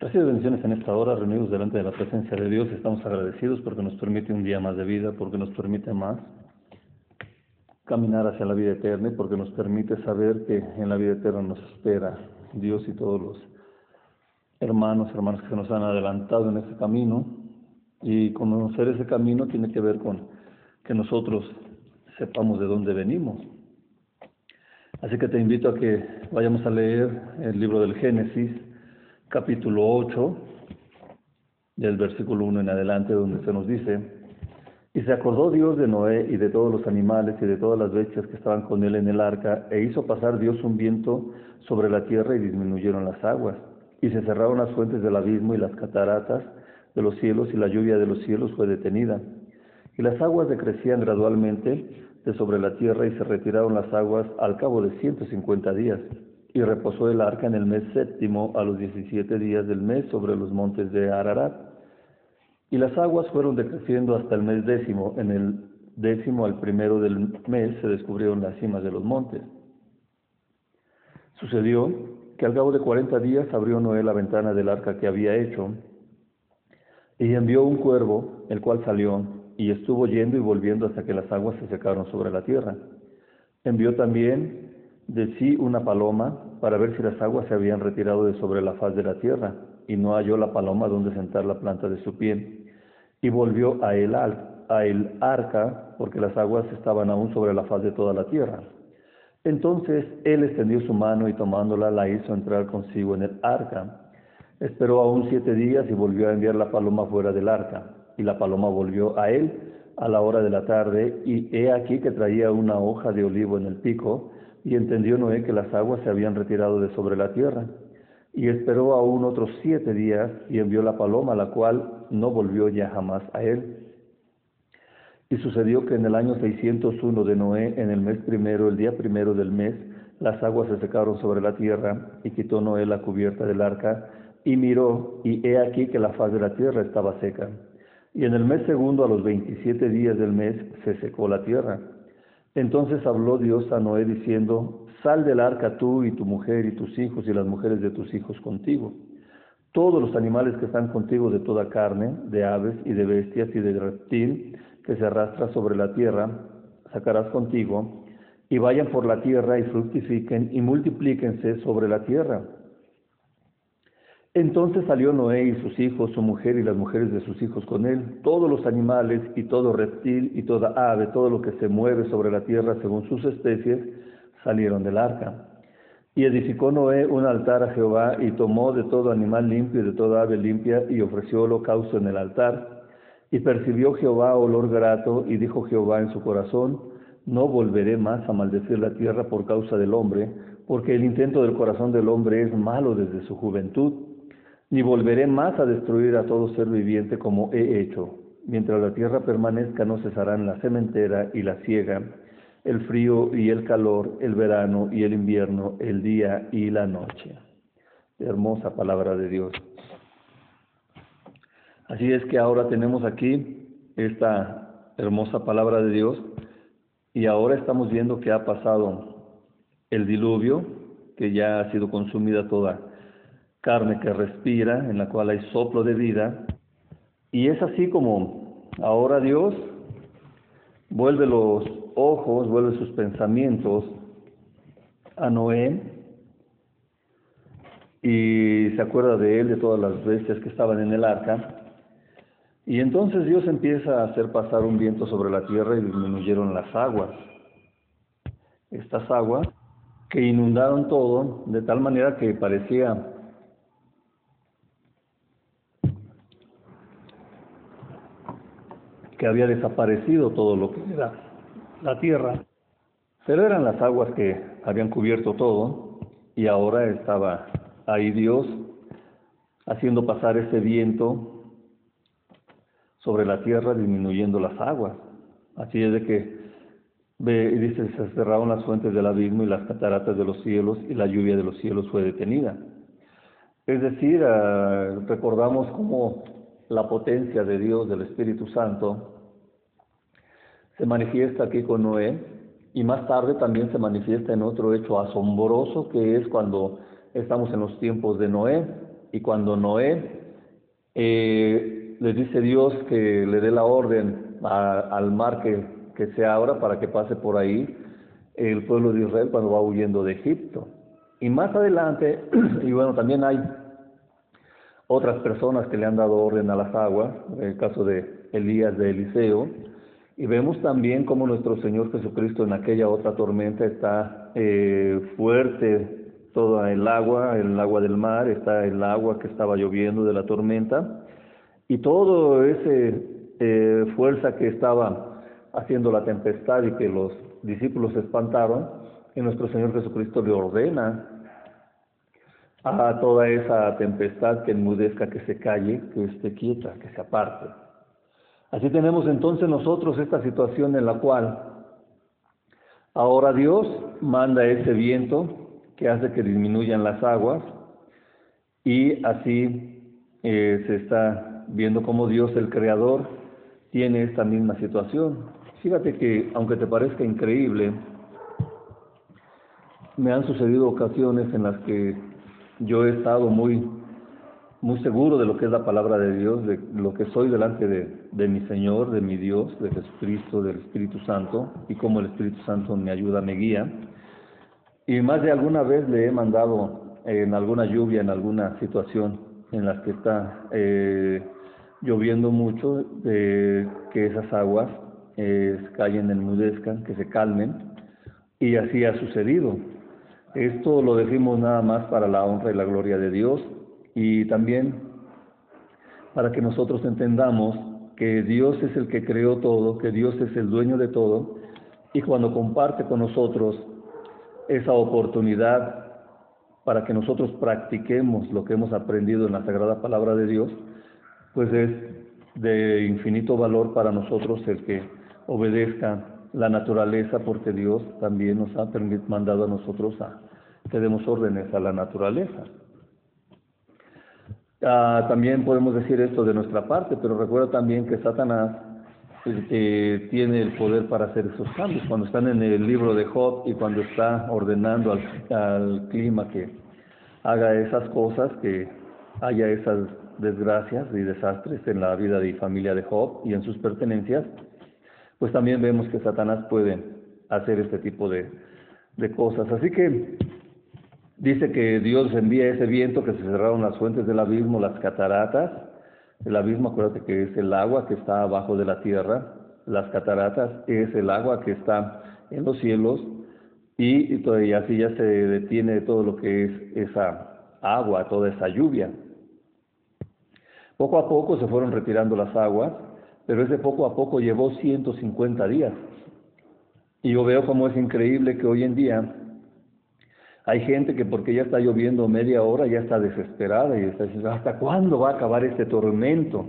Recibe bendiciones en esta hora, reunidos delante de la presencia de Dios. Estamos agradecidos porque nos permite un día más de vida, porque nos permite más caminar hacia la vida eterna y porque nos permite saber que en la vida eterna nos espera Dios y todos los hermanos, hermanas que nos han adelantado en ese camino. Y conocer ese camino tiene que ver con que nosotros sepamos de dónde venimos. Así que te invito a que vayamos a leer el libro del Génesis capítulo 8, del versículo 1 en adelante, donde se nos dice, y se acordó Dios de Noé y de todos los animales y de todas las bestias que estaban con él en el arca, e hizo pasar Dios un viento sobre la tierra y disminuyeron las aguas, y se cerraron las fuentes del abismo y las cataratas de los cielos, y la lluvia de los cielos fue detenida. Y las aguas decrecían gradualmente de sobre la tierra y se retiraron las aguas al cabo de ciento cincuenta días y reposó el arca en el mes séptimo a los diecisiete días del mes sobre los montes de Ararat. Y las aguas fueron decreciendo hasta el mes décimo. En el décimo al primero del mes se descubrieron las cimas de los montes. Sucedió que al cabo de cuarenta días abrió Noé la ventana del arca que había hecho y envió un cuervo, el cual salió y estuvo yendo y volviendo hasta que las aguas se secaron sobre la tierra. Envió también de sí una paloma para ver si las aguas se habían retirado de sobre la faz de la tierra, y no halló la paloma donde sentar la planta de su pie. Y volvió a él, a el arca, porque las aguas estaban aún sobre la faz de toda la tierra. Entonces él extendió su mano y tomándola la hizo entrar consigo en el arca. Esperó aún siete días y volvió a enviar la paloma fuera del arca. Y la paloma volvió a él a la hora de la tarde, y he aquí que traía una hoja de olivo en el pico, y entendió Noé que las aguas se habían retirado de sobre la tierra. Y esperó aún otros siete días y envió la paloma, la cual no volvió ya jamás a él. Y sucedió que en el año 601 de Noé, en el mes primero, el día primero del mes, las aguas se secaron sobre la tierra, y quitó Noé la cubierta del arca, y miró, y he aquí que la faz de la tierra estaba seca. Y en el mes segundo, a los veintisiete días del mes, se secó la tierra. Entonces habló Dios a Noé diciendo, sal del arca tú y tu mujer y tus hijos y las mujeres de tus hijos contigo. Todos los animales que están contigo de toda carne, de aves y de bestias y de reptil que se arrastra sobre la tierra, sacarás contigo, y vayan por la tierra y fructifiquen y multiplíquense sobre la tierra. Entonces salió Noé y sus hijos, su mujer y las mujeres de sus hijos con él, todos los animales y todo reptil y toda ave, todo lo que se mueve sobre la tierra según sus especies, salieron del arca. Y edificó Noé un altar a Jehová y tomó de todo animal limpio y de toda ave limpia y ofreció holocausto en el altar. Y percibió Jehová olor grato y dijo Jehová en su corazón, no volveré más a maldecir la tierra por causa del hombre, porque el intento del corazón del hombre es malo desde su juventud ni volveré más a destruir a todo ser viviente como he hecho. Mientras la tierra permanezca no cesarán la sementera y la siega, el frío y el calor, el verano y el invierno, el día y la noche. Hermosa palabra de Dios. Así es que ahora tenemos aquí esta hermosa palabra de Dios y ahora estamos viendo que ha pasado el diluvio, que ya ha sido consumida toda carne que respira, en la cual hay soplo de vida. Y es así como ahora Dios vuelve los ojos, vuelve sus pensamientos a Noé y se acuerda de él, de todas las bestias que estaban en el arca. Y entonces Dios empieza a hacer pasar un viento sobre la tierra y disminuyeron las aguas. Estas aguas que inundaron todo de tal manera que parecía que había desaparecido todo lo que era la tierra, pero eran las aguas que habían cubierto todo y ahora estaba ahí Dios haciendo pasar ese viento sobre la tierra disminuyendo las aguas. Así es de que ve y dice, se cerraron las fuentes del abismo y las cataratas de los cielos y la lluvia de los cielos fue detenida. Es decir, ah, recordamos cómo la potencia de Dios, del Espíritu Santo, se manifiesta aquí con Noé y más tarde también se manifiesta en otro hecho asombroso que es cuando estamos en los tiempos de Noé, y cuando Noé eh, le dice Dios que le dé la orden al mar que, que se abra para que pase por ahí el pueblo de Israel cuando va huyendo de Egipto. Y más adelante, y bueno, también hay otras personas que le han dado orden a las aguas, el caso de Elías de Eliseo, y vemos también cómo nuestro Señor Jesucristo en aquella otra tormenta está eh, fuerte toda el agua, el agua del mar, está el agua que estaba lloviendo de la tormenta, y todo ese eh, fuerza que estaba haciendo la tempestad y que los discípulos se espantaron, y nuestro Señor Jesucristo le ordena a toda esa tempestad que enmudezca, que se calle, que esté quieta, que se aparte. Así tenemos entonces nosotros esta situación en la cual ahora Dios manda ese viento que hace que disminuyan las aguas y así eh, se está viendo cómo Dios el Creador tiene esta misma situación. Fíjate que aunque te parezca increíble, me han sucedido ocasiones en las que yo he estado muy, muy seguro de lo que es la palabra de Dios, de lo que soy delante de, mi Señor, de mi Dios, de Jesucristo, del Espíritu Santo, y cómo el Espíritu Santo me ayuda, me guía. Y más de alguna vez le he mandado en alguna lluvia, en alguna situación en la que está eh, lloviendo mucho, que esas aguas eh, callen, enmudezcan, que se calmen, y así ha sucedido. Esto lo decimos nada más para la honra y la gloria de Dios y también para que nosotros entendamos que Dios es el que creó todo, que Dios es el dueño de todo y cuando comparte con nosotros esa oportunidad para que nosotros practiquemos lo que hemos aprendido en la sagrada palabra de Dios, pues es de infinito valor para nosotros el que obedezca la naturaleza porque Dios también nos ha mandado a nosotros a que demos órdenes a la naturaleza. Ah, también podemos decir esto de nuestra parte, pero recuerda también que Satanás eh, tiene el poder para hacer esos cambios. Cuando están en el libro de Job y cuando está ordenando al, al clima que haga esas cosas, que haya esas desgracias y desastres en la vida y familia de Job y en sus pertenencias, pues también vemos que Satanás puede hacer este tipo de, cosas. Así que dice que Dios envía ese viento, que se cerraron las fuentes del abismo, las cataratas. El abismo, acuérdate que es el agua que está abajo de la tierra. Las cataratas es el agua que está en los cielos. Y, y así ya se detiene todo lo que es esa agua, toda esa lluvia. Poco a poco se fueron retirando las aguas pero ese poco a poco llevó 150 días. Y yo veo como es increíble que hoy en día hay gente que porque ya está lloviendo media hora ya está desesperada y está diciendo, ¿hasta cuándo va a acabar este tormento?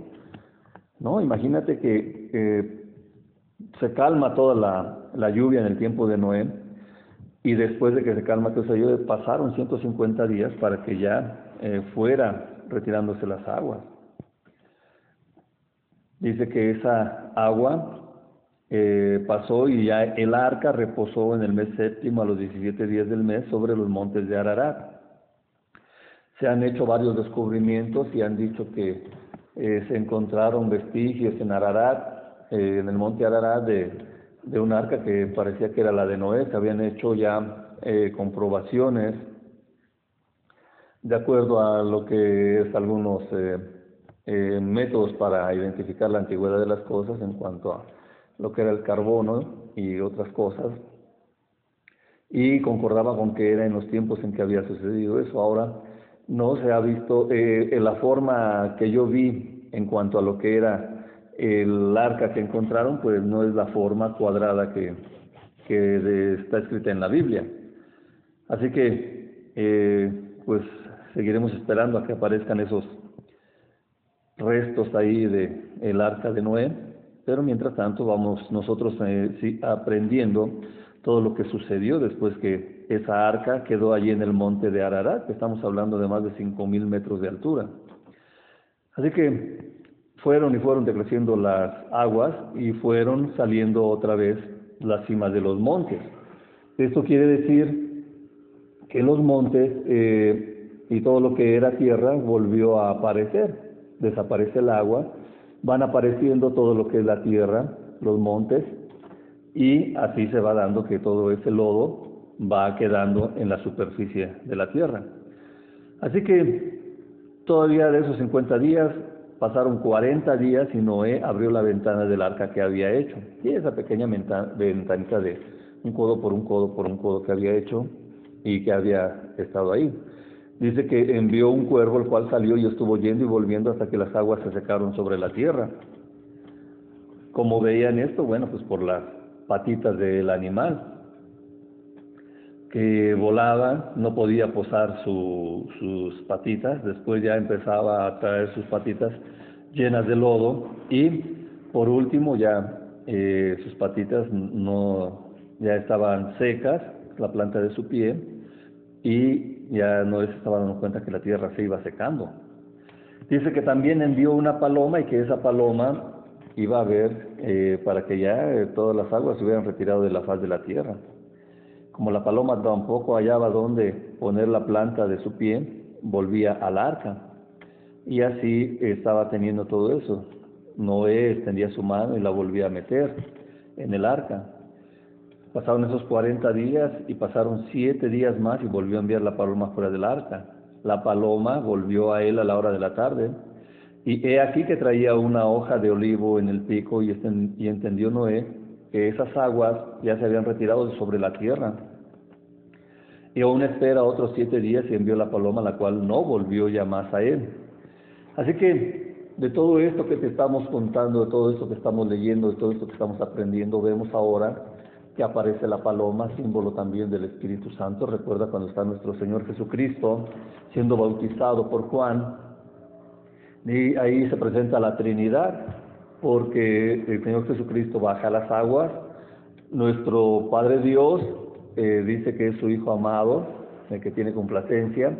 No, imagínate que se calma toda la, lluvia en el tiempo de Noé y después de que se calma toda esa lluvia pasaron 150 días para que ya eh, fuera retirándose las aguas. Dice que esa agua eh, pasó y ya el arca reposó en el mes séptimo a los 17 días del mes sobre los montes de Ararat. Se han hecho varios descubrimientos y han dicho que eh, se encontraron vestigios en Ararat, eh, en el monte Ararat, de, de un arca que parecía que era la de Noé. Se habían hecho ya comprobaciones de acuerdo a lo que es algunos eh, métodos para identificar la antigüedad de las cosas en cuanto a lo que era el carbono y otras cosas, y concordaba con que era en los tiempos en que había sucedido eso. Ahora no se ha visto, eh, la forma que yo vi en cuanto a lo que era el arca que encontraron, pues no es la forma cuadrada que, que está escrita en la Biblia. Así que, eh, pues seguiremos esperando a que aparezcan esos restos ahí de el arca de Noé, pero mientras tanto vamos nosotros eh, aprendiendo todo lo que sucedió después que esa arca quedó allí en el monte de Ararat, que estamos hablando de más de 5.000 metros de altura. Así que fueron y fueron decreciendo las aguas y fueron saliendo otra vez las cimas de los montes. Esto quiere decir que los montes eh, y todo lo que era tierra volvió a aparecer. Desaparece el agua, van apareciendo todo lo que es la tierra, los montes, y así se va dando que todo ese lodo va quedando en la superficie de la tierra. Así que todavía de esos 50 días pasaron 40 días y Noé abrió la ventana del arca que había hecho. Y esa pequeña ventanita de un codo por un codo por un codo que había hecho y que había estado ahí. Dice que envió un cuervo, el cual salió y estuvo yendo y volviendo hasta que las aguas se secaron sobre la tierra. Como veían esto? Bueno, pues por las patitas del animal que volaba, no podía posar sus patitas, después ya empezaba a traer sus patitas llenas de lodo y por último ya eh, sus patitas no ya estaban secas, la planta de su pie, y ya no se estaba dando cuenta que la tierra se iba secando. Dice que también envió una paloma y que esa paloma iba a ver eh, para que ya eh, todas las aguas se hubieran retirado de la faz de la tierra. Como la paloma tampoco hallaba dónde poner la planta de su pie, volvía al arca. Y así estaba teniendo todo eso. Noé extendía su mano y la volvía a meter en el arca. Pasaron esos 40 días y pasaron siete días más y volvió a enviar la paloma fuera del arca. La paloma volvió a él a la hora de la tarde. Y he aquí que traía una hoja de olivo en el pico y, y entendió Noé que esas aguas ya se habían retirado de sobre la tierra. Y aún espera otros siete días y envió la paloma, la cual no volvió ya más a él. Así que de todo esto que te estamos contando, de todo esto que estamos leyendo, de todo esto que estamos aprendiendo, vemos ahora que aparece la paloma, símbolo también del Espíritu Santo. Recuerda cuando está nuestro Señor Jesucristo siendo bautizado por Juan, y ahí se presenta la Trinidad, porque el Señor Jesucristo baja las aguas, nuestro Padre Dios eh, dice que es su Hijo amado, el que tiene complacencia.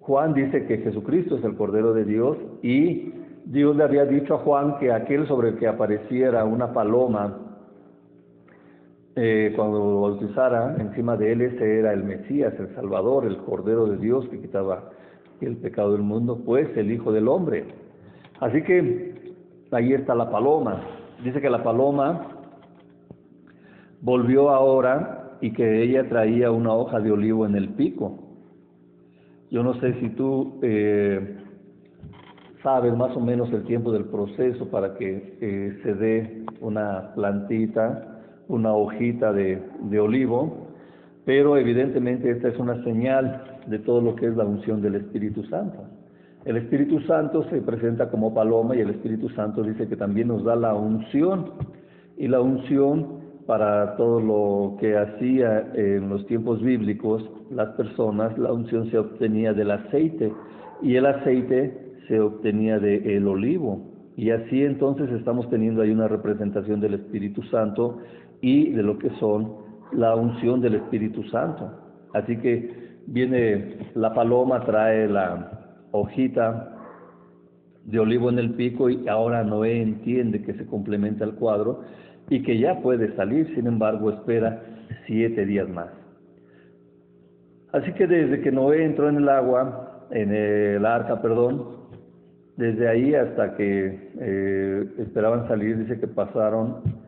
Juan dice que Jesucristo es el Cordero de Dios y Dios le había dicho a Juan que aquel sobre el que apareciera una paloma eh, cuando lo bautizara, encima de él ese era el Mesías, el Salvador, el Cordero de Dios que quitaba el pecado del mundo, pues el Hijo del Hombre. Así que ahí está la paloma. Dice que la paloma volvió ahora y que ella traía una hoja de olivo en el pico. Yo no sé si tú eh, sabes más o menos el tiempo del proceso para que eh, se dé una plantita, una hojita de, de olivo, pero evidentemente esta es una señal de todo lo que es la unción del Espíritu Santo. El Espíritu Santo se presenta como paloma y el Espíritu Santo dice que también nos da la unción. Y la unción para todo lo que hacía en los tiempos bíblicos las personas, la unción se obtenía del aceite y el aceite se obtenía del olivo. Y así entonces estamos teniendo ahí una representación del Espíritu Santo y de lo que son la unción del Espíritu Santo. Así que viene la paloma, trae la hojita de olivo en el pico y ahora Noé entiende que se complementa el cuadro y que ya puede salir, sin embargo espera siete días más. Así que desde que Noé entró en el agua, en el arca, perdón, desde ahí hasta que eh, esperaban salir, dice que pasaron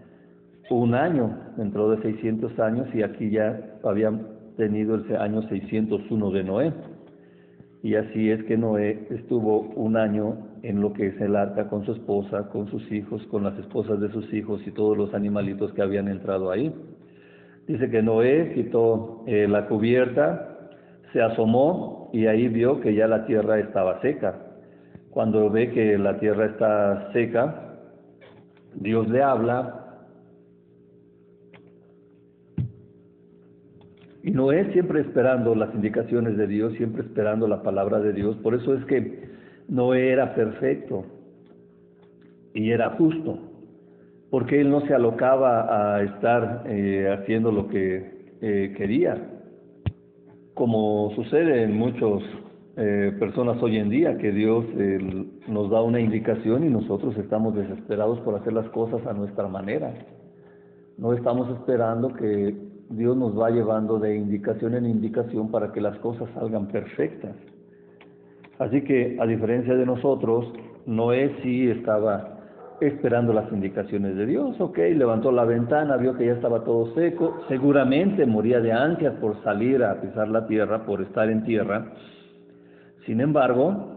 un año, dentro de 600 años, y aquí ya habían tenido el año 601 de Noé. Y así es que Noé estuvo un año en lo que es el arca con su esposa, con sus hijos, con las esposas de sus hijos y todos los animalitos que habían entrado ahí. Dice que Noé quitó eh, la cubierta, se asomó y ahí vio que ya la tierra estaba seca. Cuando ve que la tierra está seca, Dios le habla Y Noé siempre esperando las indicaciones de Dios, siempre esperando la palabra de Dios. Por eso es que Noé era perfecto y era justo, porque él no se alocaba a estar eh, haciendo lo que eh, quería, como sucede en muchas eh, personas hoy en día, que Dios nos da una indicación y nosotros estamos desesperados por hacer las cosas a nuestra manera. No estamos esperando que Dios nos va llevando de indicación en indicación para que las cosas salgan perfectas. Así que, a diferencia de nosotros, Noé sí estaba esperando las indicaciones de Dios, ok, levantó la ventana, vio que ya estaba todo seco, seguramente moría de ansias por salir a pisar la tierra, por estar en tierra. Sin embargo,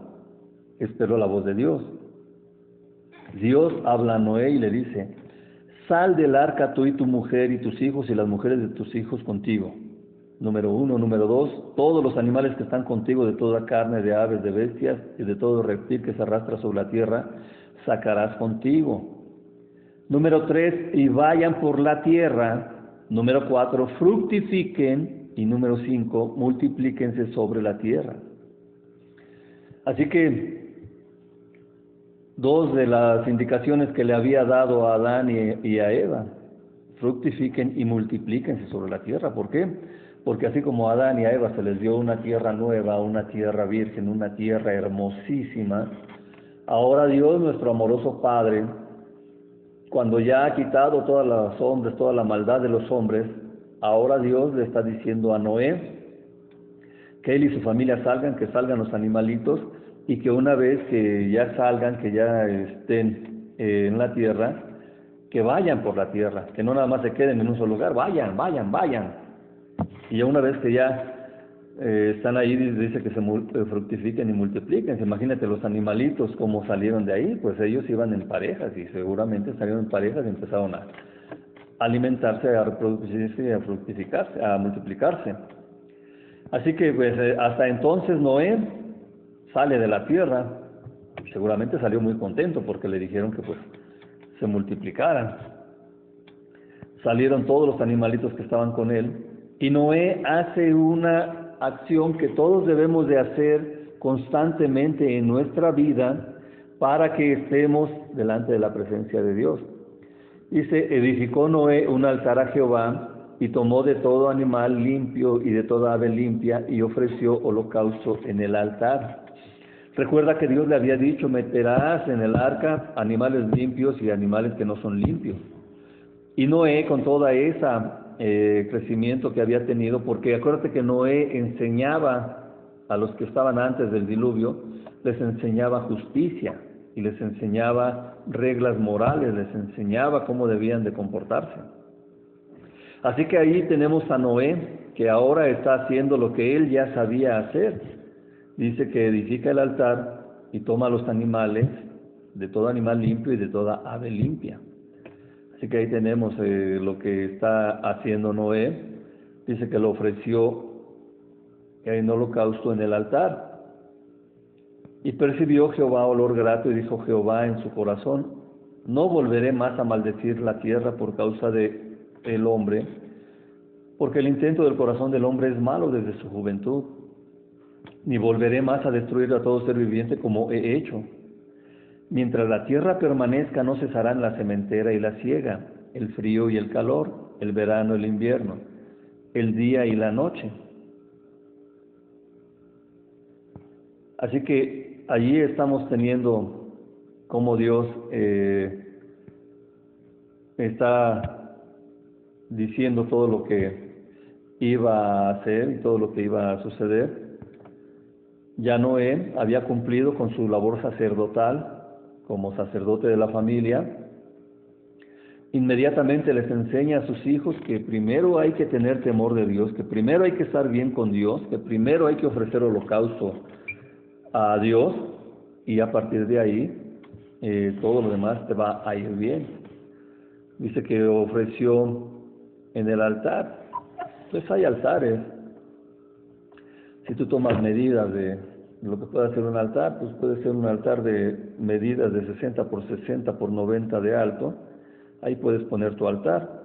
esperó la voz de Dios. Dios habla a Noé y le dice, sal del arca tú y tu mujer y tus hijos y las mujeres de tus hijos contigo. Número uno. Número dos, todos los animales que están contigo, de toda carne, de aves, de bestias y de todo reptil que se arrastra sobre la tierra, sacarás contigo. Número tres, y vayan por la tierra. Número cuatro, fructifiquen. Y número cinco, multiplíquense sobre la tierra. Así que dos de las indicaciones que le había dado a Adán y, a Eva, fructifiquen y multiplíquense sobre la tierra. ¿Por qué? Porque así como a Adán y a Eva se les dio una tierra nueva, una tierra virgen, una tierra hermosísima, Ahora Dios, nuestro amoroso Padre, cuando ya ha quitado todos los hombres, toda la maldad de los hombres, ahora Dios le está diciendo a Noé que él y su familia salgan, que salgan los animalitos y que una vez que ya salgan, que ya estén eh, en la tierra, que vayan por la tierra, que no nada más se queden en un solo lugar, vayan, vayan, vayan. Y ya una vez que ya eh, están ahí, dice que se eh, fructifiquen y multipliquen. Imagínate los animalitos, cómo salieron de ahí, pues ellos iban en parejas y seguramente salieron en parejas y empezaron a alimentarse, a reproducirse, a fructificarse, a multiplicarse. Así que pues eh, hasta entonces Noé sale de la tierra, seguramente salió muy contento porque le dijeron que pues se multiplicaran. Salieron todos los animalitos que estaban con él y Noé hace una acción que todos debemos de hacer constantemente en nuestra vida para que estemos delante de la presencia de Dios. Dice, edificó Noé un altar a Jehová y tomó de todo animal limpio y de toda ave limpia y ofreció holocausto en el altar. Recuerda que Dios le había dicho, meterás en el arca animales limpios y animales que no son limpios. Y Noé, con toda esa eh, crecimiento que había tenido, porque acuérdate que Noé enseñaba a los que estaban antes del diluvio, les enseñaba justicia y les enseñaba reglas morales, les enseñaba cómo debían de comportarse. Así que ahí tenemos a Noé, que ahora está haciendo lo que él ya sabía hacer. Dice que edifica el altar y toma los animales, de todo animal limpio y de toda ave limpia. Así que ahí tenemos eh, lo que está haciendo Noé. Dice que lo ofreció en holocausto en el altar. Y percibió Jehová olor grato y dijo Jehová en su corazón, no volveré más a maldecir la tierra por causa de el hombre, porque el intento del corazón del hombre es malo desde su juventud, ni volveré más a destruir a todo ser viviente como he hecho. Mientras la tierra permanezca no cesarán la cementera y la siega, el frío y el calor, el verano y el invierno, el día y la noche. Así que allí estamos teniendo como Dios eh, está diciendo todo lo que iba a hacer y todo lo que iba a suceder. Ya Noé había cumplido con su labor sacerdotal, como sacerdote de la familia, inmediatamente les enseña a sus hijos que primero hay que tener temor de Dios, que primero hay que estar bien con Dios, que primero hay que ofrecer holocausto a Dios y a partir de ahí eh, todo lo demás te va a ir bien. Dice que ofreció en el altar. Pues hay altares. Si tú tomas medidas de lo que puede ser un altar, pues puede ser un altar de medidas de 60 por 60 por 90 de alto, ahí puedes poner tu altar.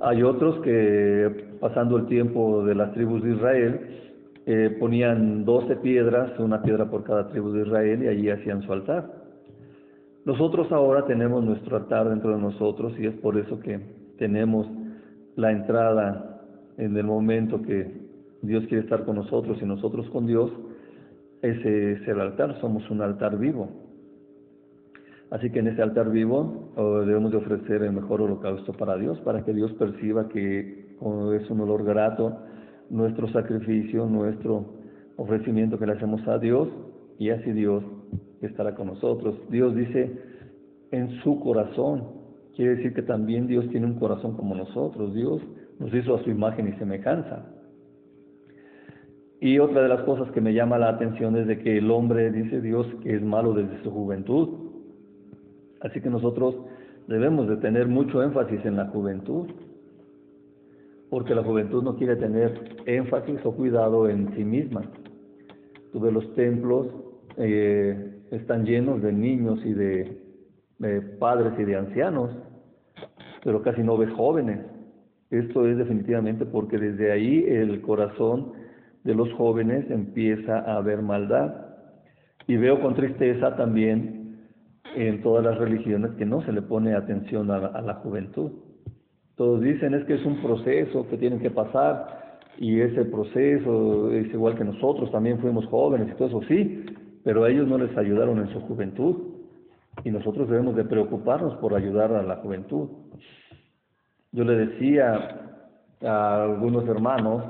Hay otros que, pasando el tiempo de las tribus de Israel, eh, ponían 12 piedras, una piedra por cada tribu de Israel, y allí hacían su altar. Nosotros ahora tenemos nuestro altar dentro de nosotros y es por eso que tenemos la entrada en el momento que Dios quiere estar con nosotros y nosotros con Dios, ese es el altar, somos un altar vivo. Así que en ese altar vivo debemos de ofrecer el mejor holocausto para Dios, para que Dios perciba que es un olor grato nuestro sacrificio, nuestro ofrecimiento que le hacemos a Dios y así Dios estará con nosotros. Dios dice en su corazón, quiere decir que también Dios tiene un corazón como nosotros. Dios nos hizo a su imagen y semejanza. Y otra de las cosas que me llama la atención es de que el hombre, dice Dios, que es malo desde su juventud. Así que nosotros debemos de tener mucho énfasis en la juventud, porque la juventud no quiere tener énfasis o cuidado en sí misma. Tú ves los templos, eh, están llenos de niños y de, de padres y de ancianos, pero casi no ves jóvenes. Esto es definitivamente porque desde ahí el corazón de los jóvenes empieza a ver maldad. Y veo con tristeza también en todas las religiones que no se le pone atención a, la juventud. Todos dicen es que es un proceso que tienen que pasar y ese proceso es igual que nosotros, también fuimos jóvenes y todo eso, sí, pero a ellos no les ayudaron en su juventud y nosotros debemos de preocuparnos por ayudar a la juventud. Yo le decía a algunos hermanos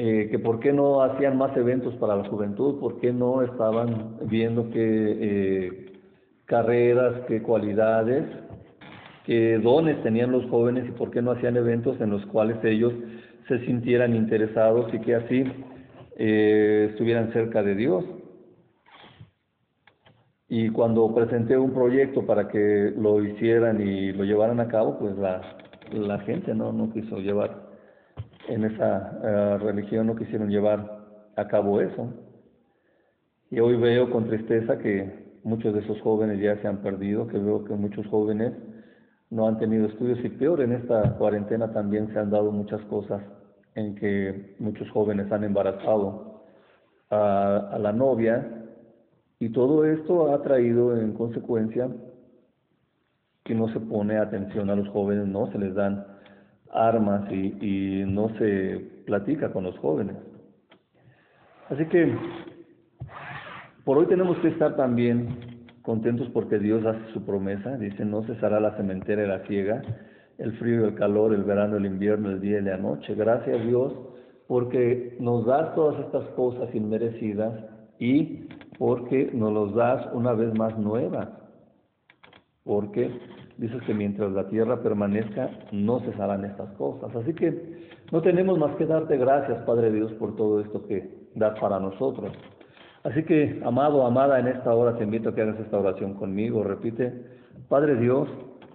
eh, que por qué no hacían más eventos para la juventud, por qué no estaban viendo qué eh, carreras, qué cualidades, qué dones tenían los jóvenes y por qué no hacían eventos en los cuales ellos se sintieran interesados y que así eh, estuvieran cerca de Dios. Y cuando presenté un proyecto para que lo hicieran y lo llevaran a cabo, pues la, gente no quiso llevar en esa eh, religión no quisieron llevar a cabo eso. Y hoy veo con tristeza que muchos de esos jóvenes ya se han perdido, que veo que muchos jóvenes no han tenido estudios y peor en esta cuarentena también se han dado muchas cosas en que muchos jóvenes han embarazado a, a la novia y todo esto ha traído en consecuencia que no se pone atención a los jóvenes, no se les dan armas y, no se platica con los jóvenes. Así que por hoy tenemos que estar también contentos porque Dios hace su promesa, dice, no cesará la cementera y la ciega, el frío y el calor, el verano, el invierno, el día y la noche. Gracias Dios porque nos das todas estas cosas inmerecidas y porque nos los das una vez más nuevas. Porque dices que mientras la tierra permanezca, no cesarán estas cosas. Así que no tenemos más que darte gracias, Padre Dios, por todo esto que das para nosotros. Así que, amado, amada, en esta hora te invito a que hagas esta oración conmigo. Repite, Padre Dios,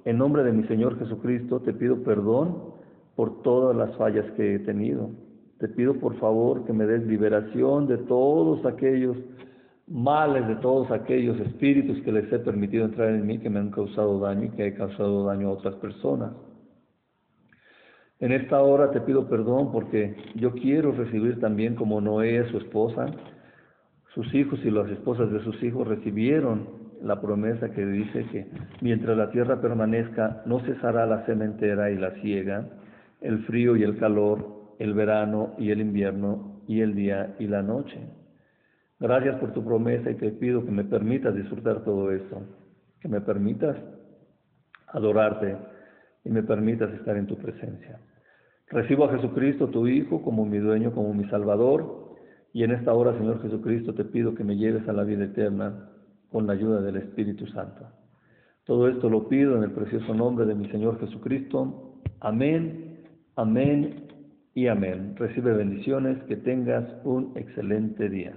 en nombre de mi Señor Jesucristo, te pido perdón por todas las fallas que he tenido. Te pido, por favor, que me des liberación de todos aquellos males de todos aquellos espíritus que les he permitido entrar en mí, que me han causado daño y que he causado daño a otras personas. En esta hora te pido perdón porque yo quiero recibir también como Noé, su esposa, sus hijos y las esposas de sus hijos recibieron la promesa que dice que mientras la tierra permanezca no cesará la cementera y la ciega, el frío y el calor, el verano y el invierno y el día y la noche. Gracias por tu promesa y te pido que me permitas disfrutar todo esto, que me permitas adorarte y me permitas estar en tu presencia. Recibo a Jesucristo, tu Hijo, como mi dueño, como mi Salvador, y en esta hora, Señor Jesucristo, te pido que me lleves a la vida eterna con la ayuda del Espíritu Santo. Todo esto lo pido en el precioso nombre de mi Señor Jesucristo. Amén, amén y amén. Recibe bendiciones, que tengas un excelente día.